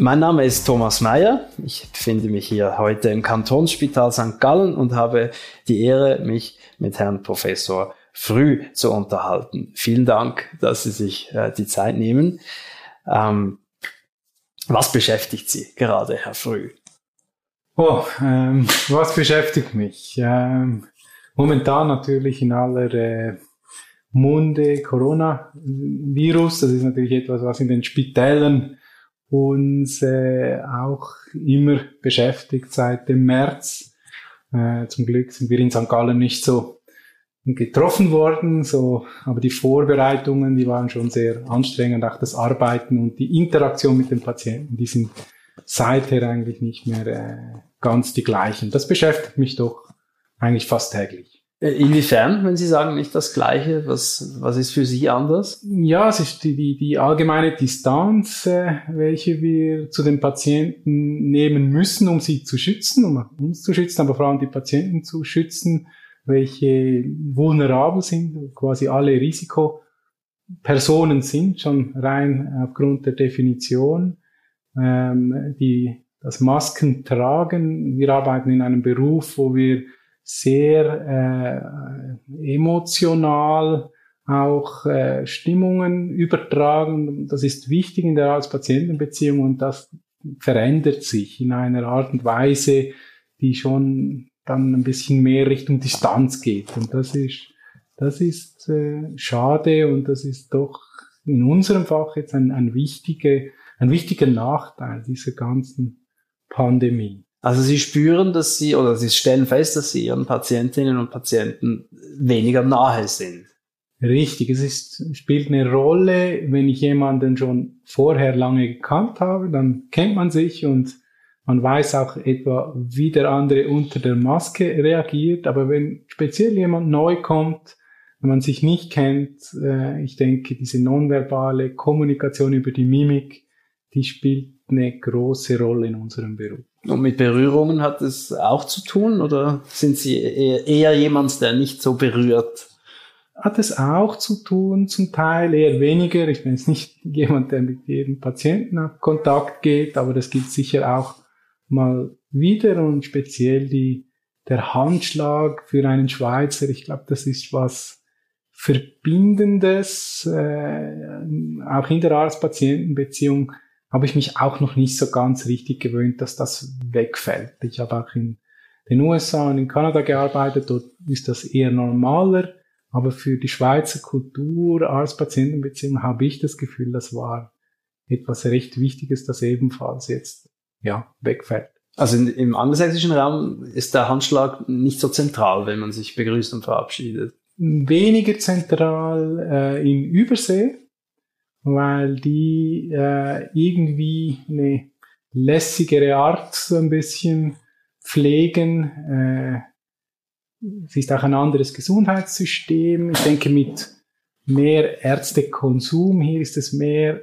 Mein Name ist Thomas Mayer. Ich befinde mich hier heute im Kantonsspital St. Gallen und habe die Ehre, mich mit Herrn Professor Früh zu unterhalten. Vielen Dank, dass Sie sich äh, die Zeit nehmen. Ähm, was beschäftigt Sie gerade, Herr Früh? Oh, ähm, was beschäftigt mich? Ähm, momentan natürlich in aller äh, Munde Coronavirus. Das ist natürlich etwas, was in den Spitälern uns äh, auch immer beschäftigt seit dem März. Äh, zum Glück sind wir in St. Gallen nicht so getroffen worden, so, aber die Vorbereitungen, die waren schon sehr anstrengend, auch das Arbeiten und die Interaktion mit den Patienten, die sind seither eigentlich nicht mehr äh, ganz die gleichen. Das beschäftigt mich doch eigentlich fast täglich. Äh, inwiefern, wenn Sie sagen nicht das Gleiche, was, was ist für Sie anders? Ja, es ist die, die, die allgemeine Distanz, äh, welche wir zu den Patienten nehmen müssen, um sie zu schützen, um uns zu schützen, aber vor allem die Patienten zu schützen, welche vulnerabel sind, quasi alle Risikopersonen sind, schon rein aufgrund der Definition, ähm, die das Masken tragen. Wir arbeiten in einem Beruf, wo wir sehr äh, emotional auch äh, Stimmungen übertragen. Das ist wichtig in der Arzt-Patienten-Beziehung und das verändert sich in einer Art und Weise, die schon dann ein bisschen mehr Richtung Distanz geht. Und das ist, das ist äh, schade und das ist doch in unserem Fach jetzt ein, ein, wichtiger, ein wichtiger Nachteil dieser ganzen Pandemie. Also Sie spüren, dass Sie oder Sie stellen fest, dass Sie Ihren Patientinnen und Patienten weniger nahe sind. Richtig, es ist, spielt eine Rolle, wenn ich jemanden schon vorher lange gekannt habe, dann kennt man sich und man weiß auch etwa, wie der andere unter der Maske reagiert. Aber wenn speziell jemand neu kommt, wenn man sich nicht kennt, äh, ich denke, diese nonverbale Kommunikation über die Mimik, die spielt eine große Rolle in unserem Beruf. Und mit Berührungen hat es auch zu tun oder sind Sie eher, jemand, der nicht so berührt? Hat es auch zu tun, zum Teil eher weniger. Ich bin jetzt nicht jemand, der mit jedem Patienten auf Kontakt geht, aber das gibt sicher auch mal wieder und speziell die, der Handschlag für einen Schweizer. Ich glaube, das ist was Verbindendes, äh, auch in der Arzt-Patienten-Beziehung habe ich mich auch noch nicht so ganz richtig gewöhnt, dass das wegfällt. Ich habe auch in den USA und in Kanada gearbeitet, dort ist das eher normaler, aber für die Schweizer Kultur, Arzt-Patienten-Beziehung habe ich das Gefühl, das war etwas recht Wichtiges, das ebenfalls jetzt ja wegfällt. Also in, im angelsächsischen Raum ist der Handschlag nicht so zentral, wenn man sich begrüßt und verabschiedet. Weniger zentral äh, in Übersee, weil die äh, irgendwie eine lässigere Art so ein bisschen pflegen. Äh, es ist auch ein anderes Gesundheitssystem. Ich denke, mit mehr Ärztekonsum hier ist es mehr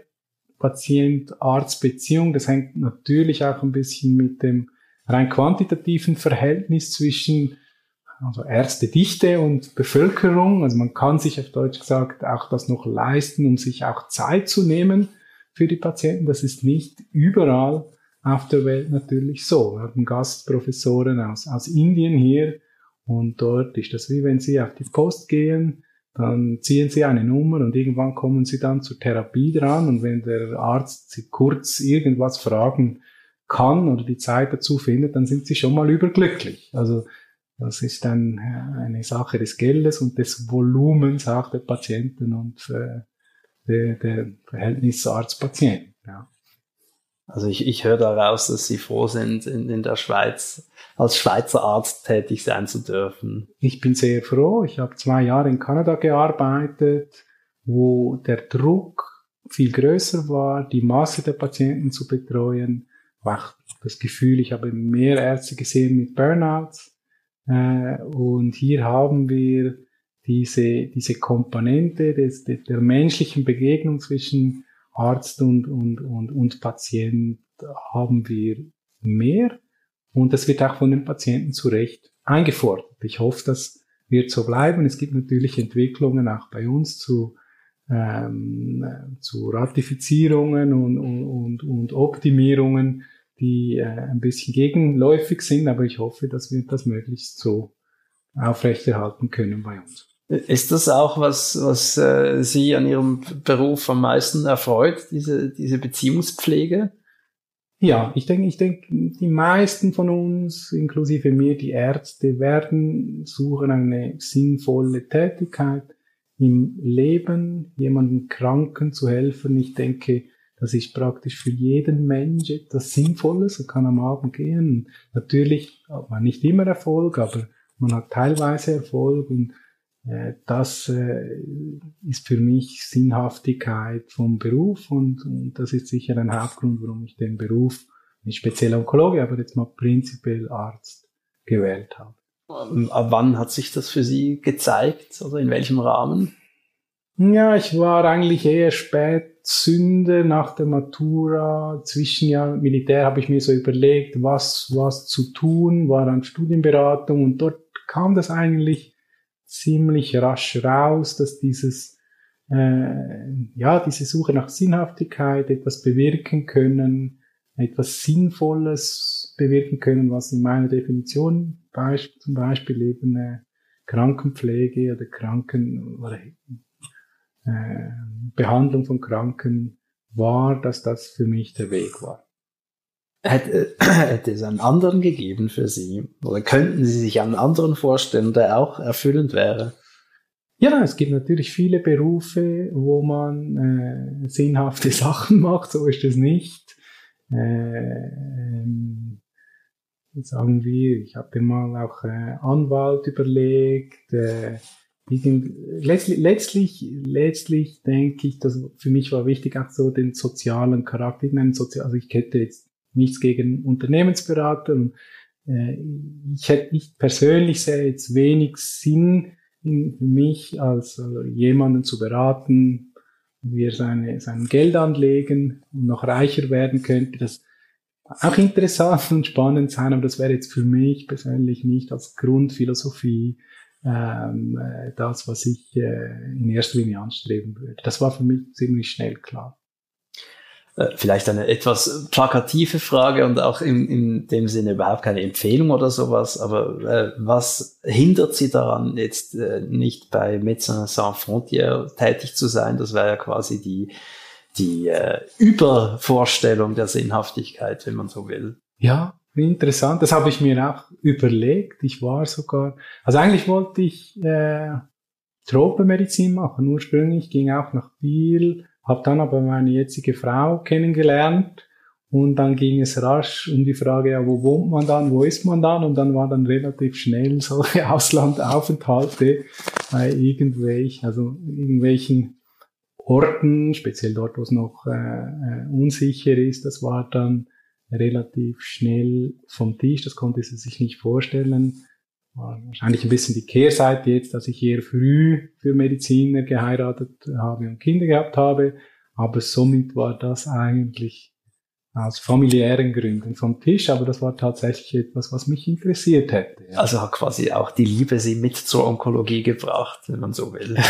Patient-Arzt-Beziehung. Das hängt natürlich auch ein bisschen mit dem rein quantitativen Verhältnis zwischen also Ärztedichte und Bevölkerung. Also man kann sich auf Deutsch gesagt auch das noch leisten, um sich auch Zeit zu nehmen für die Patienten. Das ist nicht überall auf der Welt natürlich so. Wir haben Gastprofessoren aus, aus Indien hier und dort ist das wie wenn Sie auf die Post gehen, dann ziehen Sie eine Nummer und irgendwann kommen Sie dann zur Therapie dran und wenn der Arzt Sie kurz irgendwas fragen kann oder die Zeit dazu findet, dann sind Sie schon mal überglücklich. Also das ist dann äh, eine Sache des Geldes und des Volumens auch der Patienten und äh, der, der Verhältnis Arzt-Patient. Ja. Also ich, ich höre daraus, dass Sie froh sind, in, in der Schweiz als Schweizer Arzt tätig sein zu dürfen. Ich bin sehr froh. Ich habe zwei Jahre in Kanada gearbeitet, wo der Druck viel größer war, die Masse der Patienten zu betreuen, auch das Gefühl, ich habe mehr Ärzte gesehen mit Burnouts. Äh, und hier haben wir diese, diese Komponente des, der, der menschlichen Begegnung zwischen Arzt und, und, und, und Patient haben wir mehr. Und das wird auch von den Patienten zu Recht eingefordert. Ich hoffe, das wird so bleiben. Es gibt natürlich Entwicklungen auch bei uns zu, ähm, zu Ratifizierungen und, und, und Optimierungen, die äh, ein bisschen gegenläufig sind, aber ich hoffe, dass wir das möglichst so aufrechterhalten können bei uns. Ist das auch was, was äh, Sie an Ihrem Beruf am meisten erfreut, diese, diese Beziehungspflege? Ja, ich denke, ich denke, die meisten von uns, inklusive mir, die Ärzte, werden suchen eine sinnvolle Tätigkeit im Leben, jemandem Kranken zu helfen. Ich denke, das ist praktisch für jeden Mensch etwas Sinnvolles. Er kann am Abend gehen. Natürlich hat man nicht immer Erfolg, aber man hat teilweise Erfolg und äh, das äh, ist für mich Sinnhaftigkeit vom Beruf und, und das ist sicher ein Hauptgrund, warum ich den Beruf, nicht speziell Onkologe, aber jetzt mal prinzipiell Arzt gewählt habe. Ähm, ab wann hat sich das für Sie gezeigt? Also in welchem Rahmen? Ja, ich war eigentlich eher spät Sünde nach der Matura, Zwischenjahr Militär habe ich mir so überlegt, was, was zu tun, war dann Studienberatung und dort kam das eigentlich ziemlich rasch raus, dass dieses, äh, ja, diese Suche nach Sinnhaftigkeit, etwas bewirken können, etwas Sinnvolles bewirken können, was in meiner Definition zum Beispiel eben äh, Krankenpflege oder Kranken oder äh, Behandlung von Kranken war, dass das für mich der Weg war. Hätte, hätte es einen anderen gegeben für Sie? Oder könnten Sie sich einen anderen vorstellen, der auch erfüllend wäre? Ja, es gibt natürlich viele Berufe, wo man äh, sinnhafte Sachen macht, so ist es nicht. Äh, ähm, sagen wir, ich habe mal auch äh, Anwalt überlegt. Äh, letztlich, letztlich, letztlich denke ich, dass für mich war wichtig auch so den sozialen Charakter. Also ich hätte jetzt nichts gegen Unternehmensberater. Und, äh, ich hätte, ich persönlich sehe jetzt wenig Sinn in, mich als also jemanden zu beraten, wie er seine, sein Geld anlegen und noch reicher werden könnte. Das auch interessant und spannend sein, aber das wäre jetzt für mich persönlich nicht als Grundphilosophie ähm, äh, das, was ich äh, in erster Linie anstreben würde. Das war für mich ziemlich schnell klar. Äh, vielleicht eine etwas plakative Frage und auch in, in dem Sinne überhaupt keine Empfehlung oder sowas, aber äh, was hindert Sie daran, jetzt äh, nicht bei Médecins Sans Frontières tätig zu sein? Das wäre ja quasi die, die äh, Übervorstellung der Sinnhaftigkeit, wenn man so will. Ja, interessant. Das habe ich mir auch überlegt. Ich war sogar, also eigentlich wollte ich äh, Tropenmedizin machen. Ursprünglich ging auch nach Biel habe dann aber meine jetzige Frau kennengelernt und dann ging es rasch um die Frage, ja, wo wohnt man dann, wo ist man dann? Und dann war dann relativ schnell solche Auslandaufenthalte bei irgendwelchen, also irgendwelchen Orten, speziell dort, wo es noch äh, äh, unsicher ist. Das war dann relativ schnell vom Tisch. Das konnte sie sich nicht vorstellen wahrscheinlich ein bisschen die Kehrseite jetzt, dass ich eher früh für Mediziner geheiratet habe und Kinder gehabt habe. Aber somit war das eigentlich aus familiären Gründen vom Tisch, aber das war tatsächlich etwas, was mich interessiert hätte. Ja. Also hat quasi auch die Liebe sie mit zur Onkologie gebracht, wenn man so will.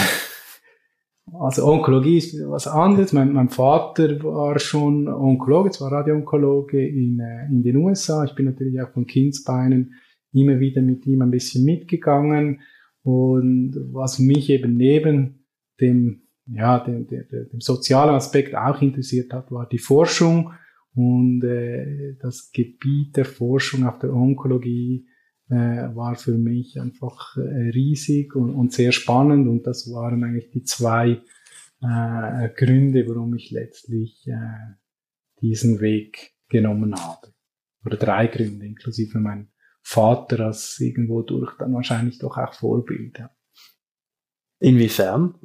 Also Onkologie ist was anderes. Mein, mein Vater war schon Onkologe, zwar Radioonkologe in, äh, in den USA. Ich bin natürlich auch von Kindsbeinen immer wieder mit ihm ein bisschen mitgegangen. Und was mich eben neben dem, ja, dem, dem, dem sozialen Aspekt auch interessiert hat, war die Forschung und äh, das Gebiet der Forschung auf der Onkologie war für mich einfach äh, riesig und, und sehr spannend und das waren eigentlich die zwei äh, Gründe, warum ich letztlich äh, diesen Weg genommen habe. Oder drei Gründe, inklusive mein Vater als irgendwo durch dann wahrscheinlich doch auch Vorbild. Inwiefern?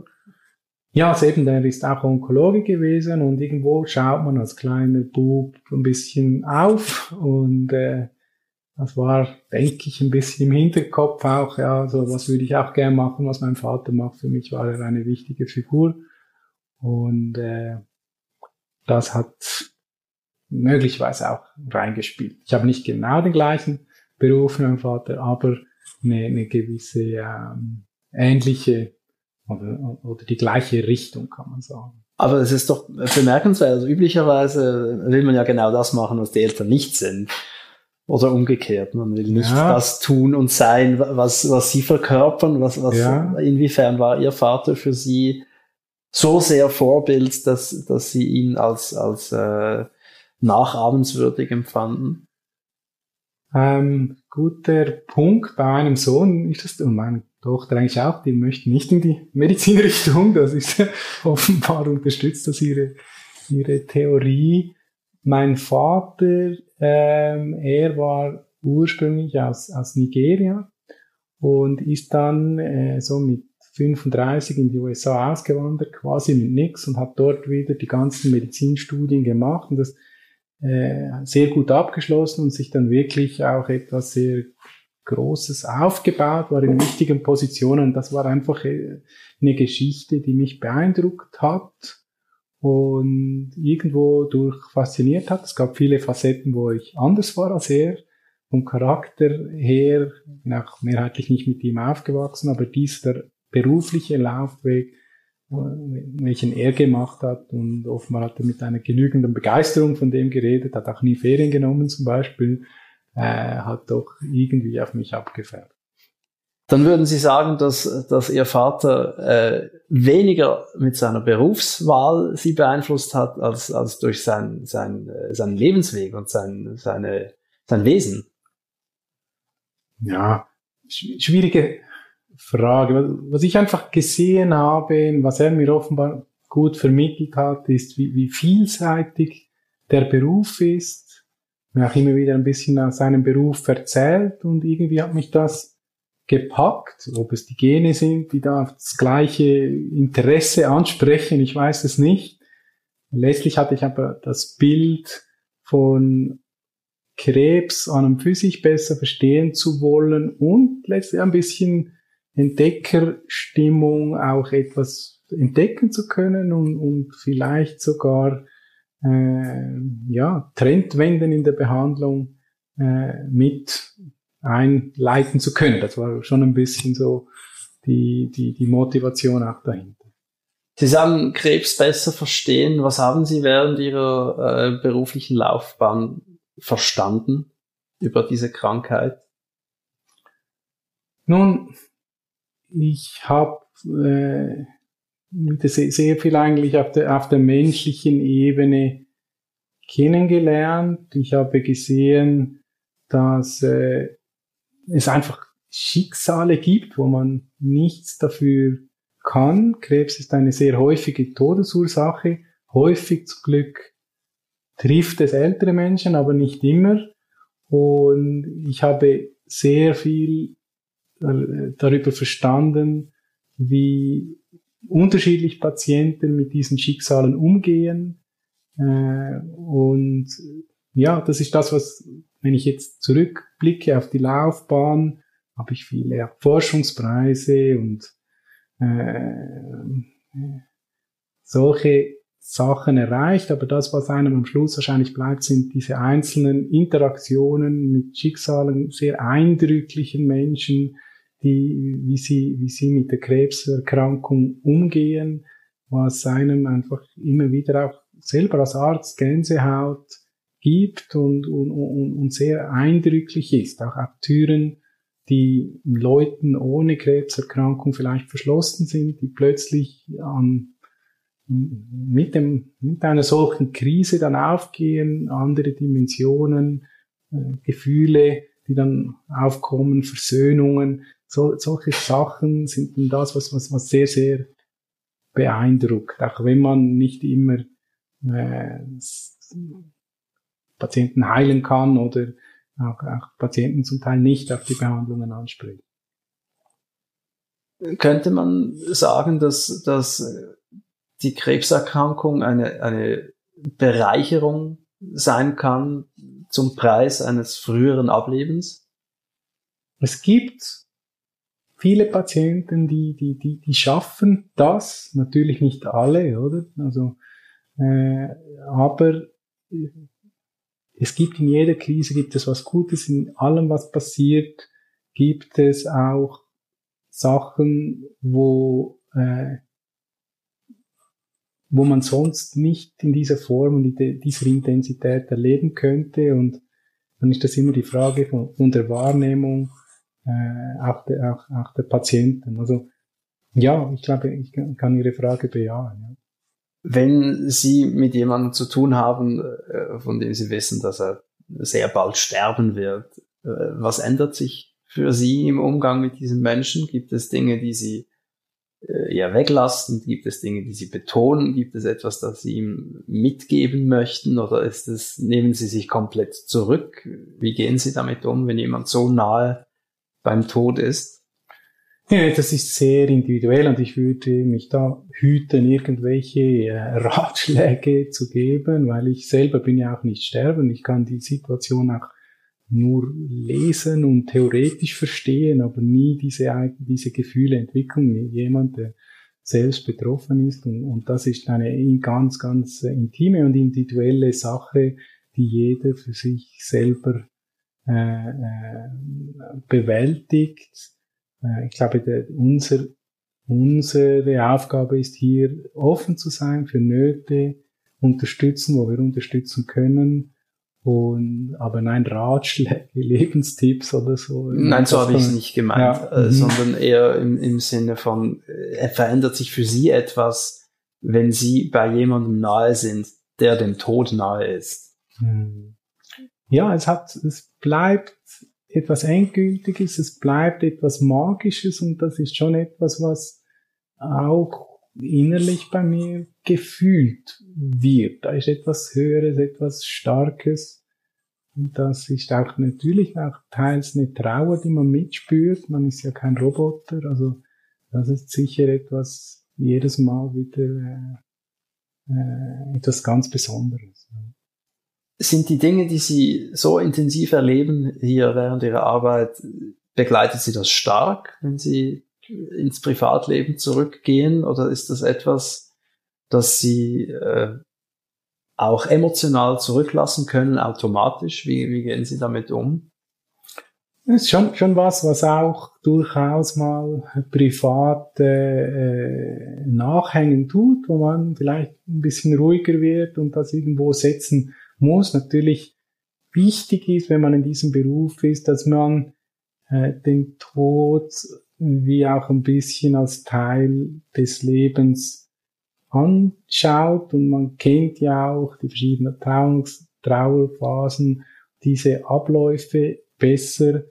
Ja, also eben, der ist auch Onkologe gewesen und irgendwo schaut man als kleiner Bub ein bisschen auf und äh, das war, denke ich, ein bisschen im Hinterkopf auch, ja, so was würde ich auch gern machen, was mein Vater macht. Für mich war er eine wichtige Figur und äh, das hat möglicherweise auch reingespielt. Ich habe nicht genau den gleichen Beruf wie mein Vater, aber eine, eine gewisse ähm, ähnliche oder, oder die gleiche Richtung, kann man sagen. Aber es ist doch bemerkenswert. Also üblicherweise will man ja genau das machen, was die Eltern nicht sind. Oder umgekehrt. Man will nicht ja. das tun und sein, was, was sie verkörpern. Was, was, ja. Inwiefern war ihr Vater für sie so sehr Vorbild, dass, dass sie ihn als, als äh, nachahmenswürdig empfanden? Ähm, guter Punkt. Bei einem Sohn ist das, und meine Tochter eigentlich auch, die möchten nicht in die Medizinrichtung. Das ist offenbar unterstützt das ihre, ihre Theorie. Mein Vater, ähm, er war ursprünglich aus, aus Nigeria und ist dann äh, so mit 35 in die USA ausgewandert, quasi mit nix und hat dort wieder die ganzen Medizinstudien gemacht und das äh, sehr gut abgeschlossen und sich dann wirklich auch etwas sehr Großes aufgebaut, war in wichtigen Positionen. Das war einfach äh, eine Geschichte, die mich beeindruckt hat und irgendwo durch fasziniert hat. Es gab viele Facetten, wo ich anders war als er. Vom Charakter her, bin auch mehrheitlich nicht mit ihm aufgewachsen, aber dieser berufliche Laufweg, welchen er gemacht hat und offenbar hat er mit einer genügenden Begeisterung von dem geredet, hat auch nie Ferien genommen zum Beispiel, äh, hat doch irgendwie auf mich abgefärbt. Dann würden Sie sagen, dass, dass Ihr Vater äh, weniger mit seiner Berufswahl Sie beeinflusst hat, als, als durch sein, sein, äh, seinen Lebensweg und sein, seine, sein Wesen? Ja, schwierige Frage. Was ich einfach gesehen habe, was er mir offenbar gut vermittelt hat, ist, wie, wie vielseitig der Beruf ist. Mir auch immer wieder ein bisschen aus seinem Beruf erzählt und irgendwie hat mich das gepackt, ob es die Gene sind, die da das gleiche Interesse ansprechen, ich weiß es nicht. Letztlich hatte ich aber das Bild von Krebs an und für sich besser verstehen zu wollen und letztlich ein bisschen Entdeckerstimmung auch etwas entdecken zu können und, und vielleicht sogar äh, ja, Trendwenden in der Behandlung äh, mit einleiten zu können. Das war schon ein bisschen so die, die, die Motivation auch dahinter. Sie sagen, Krebs besser verstehen. Was haben Sie während Ihrer äh, beruflichen Laufbahn verstanden über diese Krankheit? Nun, ich habe äh, sehr, sehr viel eigentlich auf der, auf der menschlichen Ebene kennengelernt. Ich habe gesehen, dass äh, es einfach Schicksale gibt, wo man nichts dafür kann. Krebs ist eine sehr häufige Todesursache. Häufig zum Glück trifft es ältere Menschen, aber nicht immer. Und ich habe sehr viel äh, darüber verstanden, wie unterschiedlich Patienten mit diesen Schicksalen umgehen. Äh, und ja, das ist das, was, wenn ich jetzt zurückblicke auf die Laufbahn, habe ich viele Forschungspreise und äh, solche Sachen erreicht, aber das, was einem am Schluss wahrscheinlich bleibt, sind diese einzelnen Interaktionen mit Schicksalen sehr eindrücklichen Menschen, die, wie sie, wie sie mit der Krebserkrankung umgehen, was einem einfach immer wieder auch selber als Arzt Gänsehaut gibt und, und, und, und sehr eindrücklich ist. Auch, auch Türen, die Leuten ohne Krebserkrankung vielleicht verschlossen sind, die plötzlich an, mit, dem, mit einer solchen Krise dann aufgehen, andere Dimensionen, äh, Gefühle, die dann aufkommen, Versöhnungen, so, solche Sachen sind dann das, was, was, was sehr, sehr beeindruckt, auch wenn man nicht immer äh, Patienten heilen kann oder auch, auch Patienten zum Teil nicht auf die Behandlungen anspricht. Könnte man sagen, dass, dass die Krebserkrankung eine, eine Bereicherung sein kann zum Preis eines früheren Ablebens? Es gibt viele Patienten, die, die, die, die schaffen das, natürlich nicht alle, oder? Also, äh, aber es gibt in jeder Krise gibt es was Gutes, in allem, was passiert, gibt es auch Sachen, wo, äh, wo man sonst nicht in dieser Form und dieser Intensität erleben könnte. Und dann ist das immer die Frage von, von der Wahrnehmung äh, auch, der, auch, auch der Patienten. Also ja, ich glaube, ich kann Ihre Frage bejahen. Ja. Wenn Sie mit jemandem zu tun haben, äh, von dem Sie wissen, dass er sehr bald sterben wird, äh, was ändert sich für Sie im Umgang mit diesen Menschen? Gibt es Dinge, die Sie äh, eher weglassen? Gibt es Dinge, die Sie betonen? Gibt es etwas, das Sie ihm mitgeben möchten? Oder ist es, nehmen Sie sich komplett zurück? Wie gehen Sie damit um, wenn jemand so nahe beim Tod ist? Das ist sehr individuell und ich würde mich da hüten, irgendwelche äh, Ratschläge zu geben, weil ich selber bin ja auch nicht sterben. Ich kann die Situation auch nur lesen und theoretisch verstehen, aber nie diese, diese Gefühle entwickeln. Jemand, der selbst betroffen ist und, und das ist eine ganz, ganz intime und individuelle Sache, die jeder für sich selber äh, äh, bewältigt ich glaube, der, unser, unsere Aufgabe ist hier offen zu sein für Nöte, unterstützen, wo wir unterstützen können. Und, aber nein, Ratschläge, Lebenstipps oder so. Nein, so habe ich es nicht gemeint, ja. äh, mhm. sondern eher im, im Sinne von, äh, verändert sich für Sie etwas, wenn Sie bei jemandem nahe sind, der dem Tod nahe ist. Mhm. Ja, es hat, es bleibt etwas Endgültiges, es bleibt etwas Magisches und das ist schon etwas, was auch innerlich bei mir gefühlt wird. Da ist etwas Höheres, etwas Starkes. Und das ist auch natürlich auch teils eine Trauer, die man mitspürt. Man ist ja kein Roboter. Also das ist sicher etwas jedes Mal wieder äh, äh, etwas ganz Besonderes sind die Dinge, die Sie so intensiv erleben hier während Ihrer Arbeit, begleitet Sie das stark, wenn Sie ins Privatleben zurückgehen? Oder ist das etwas, das Sie äh, auch emotional zurücklassen können, automatisch? Wie, wie gehen Sie damit um? Das ist schon, schon was, was auch durchaus mal privat äh, nachhängen tut, wo man vielleicht ein bisschen ruhiger wird und das irgendwo setzen muss. Natürlich wichtig ist, wenn man in diesem Beruf ist, dass man äh, den Tod wie auch ein bisschen als Teil des Lebens anschaut und man kennt ja auch die verschiedenen Trauungs Trauerphasen, diese Abläufe besser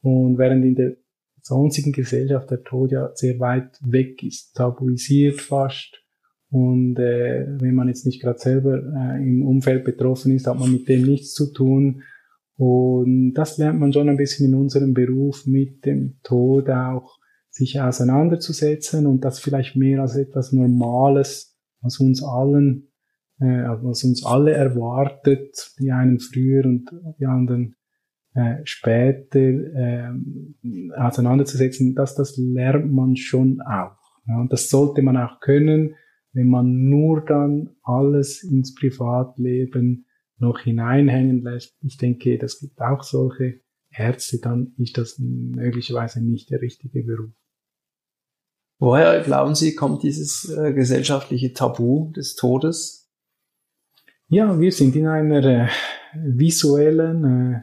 und während in der sonstigen Gesellschaft der Tod ja sehr weit weg ist, tabuisiert fast und äh, wenn man jetzt nicht gerade selber äh, im Umfeld betroffen ist, hat man mit dem nichts zu tun. Und das lernt man schon ein bisschen in unserem Beruf mit dem Tod auch sich auseinanderzusetzen und das vielleicht mehr als etwas Normales, was uns allen, äh, was uns alle erwartet, die einen früher und die anderen äh, später äh, auseinanderzusetzen, dass das lernt man schon auch. Ja, und das sollte man auch können wenn man nur dann alles ins Privatleben noch hineinhängen lässt, ich denke, das gibt auch solche Ärzte, dann ist das möglicherweise nicht der richtige Beruf. Woher glauben Sie, kommt dieses äh, gesellschaftliche Tabu des Todes? Ja, wir sind in einer äh, visuellen äh,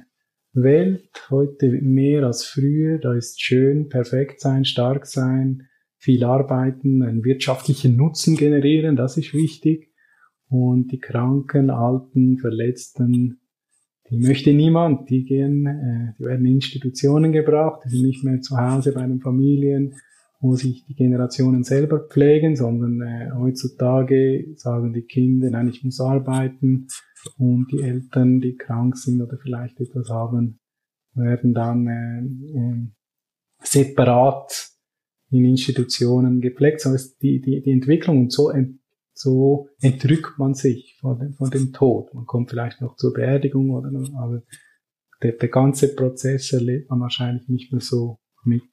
Welt, heute mehr als früher. Da ist schön, perfekt sein, stark sein, viel arbeiten, einen wirtschaftlichen Nutzen generieren, das ist wichtig. Und die Kranken, Alten, Verletzten, die möchte niemand. Die gehen, äh, die werden in Institutionen gebracht, die sind nicht mehr zu Hause bei den Familien, wo sich die Generationen selber pflegen, sondern äh, heutzutage sagen die Kinder, nein, ich muss arbeiten. Und die Eltern, die krank sind oder vielleicht etwas haben, werden dann äh, äh, separat in Institutionen gepflegt, sondern die, die, die Entwicklung und so, so entrückt man sich von dem, von dem Tod. Man kommt vielleicht noch zur Beerdigung oder aber der, der ganze Prozess erlebt man wahrscheinlich nicht mehr so mit.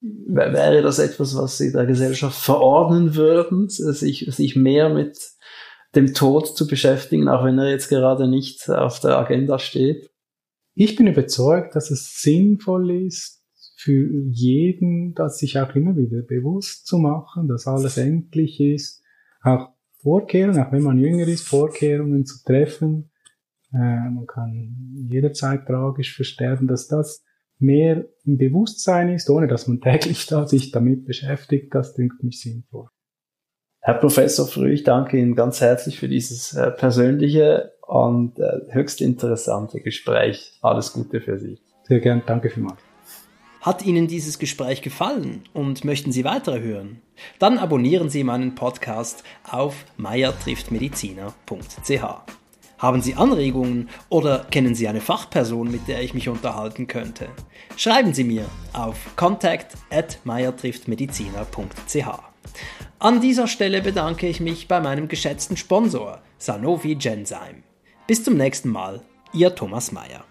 Wäre das etwas, was Sie der Gesellschaft verordnen würden, sich, sich mehr mit dem Tod zu beschäftigen, auch wenn er jetzt gerade nicht auf der Agenda steht? Ich bin überzeugt, dass es sinnvoll ist, für jeden, das sich auch immer wieder bewusst zu machen, dass alles endlich ist, auch Vorkehrungen, auch wenn man jünger ist, Vorkehrungen zu treffen. Äh, man kann jederzeit tragisch versterben, dass das mehr im Bewusstsein ist, ohne dass man täglich da sich damit beschäftigt, das dünkt mich sinnvoll. Herr Professor Früh, ich danke Ihnen ganz herzlich für dieses äh, persönliche und äh, höchst interessante Gespräch. Alles Gute für Sie. Sehr gern, danke vielmals. Hat Ihnen dieses Gespräch gefallen und möchten Sie weitere hören? Dann abonnieren Sie meinen Podcast auf meiertrifftmediziner.ch. Haben Sie Anregungen oder kennen Sie eine Fachperson, mit der ich mich unterhalten könnte? Schreiben Sie mir auf contact at. An dieser Stelle bedanke ich mich bei meinem geschätzten Sponsor Sanofi Genzyme. Bis zum nächsten Mal, Ihr Thomas Mayer.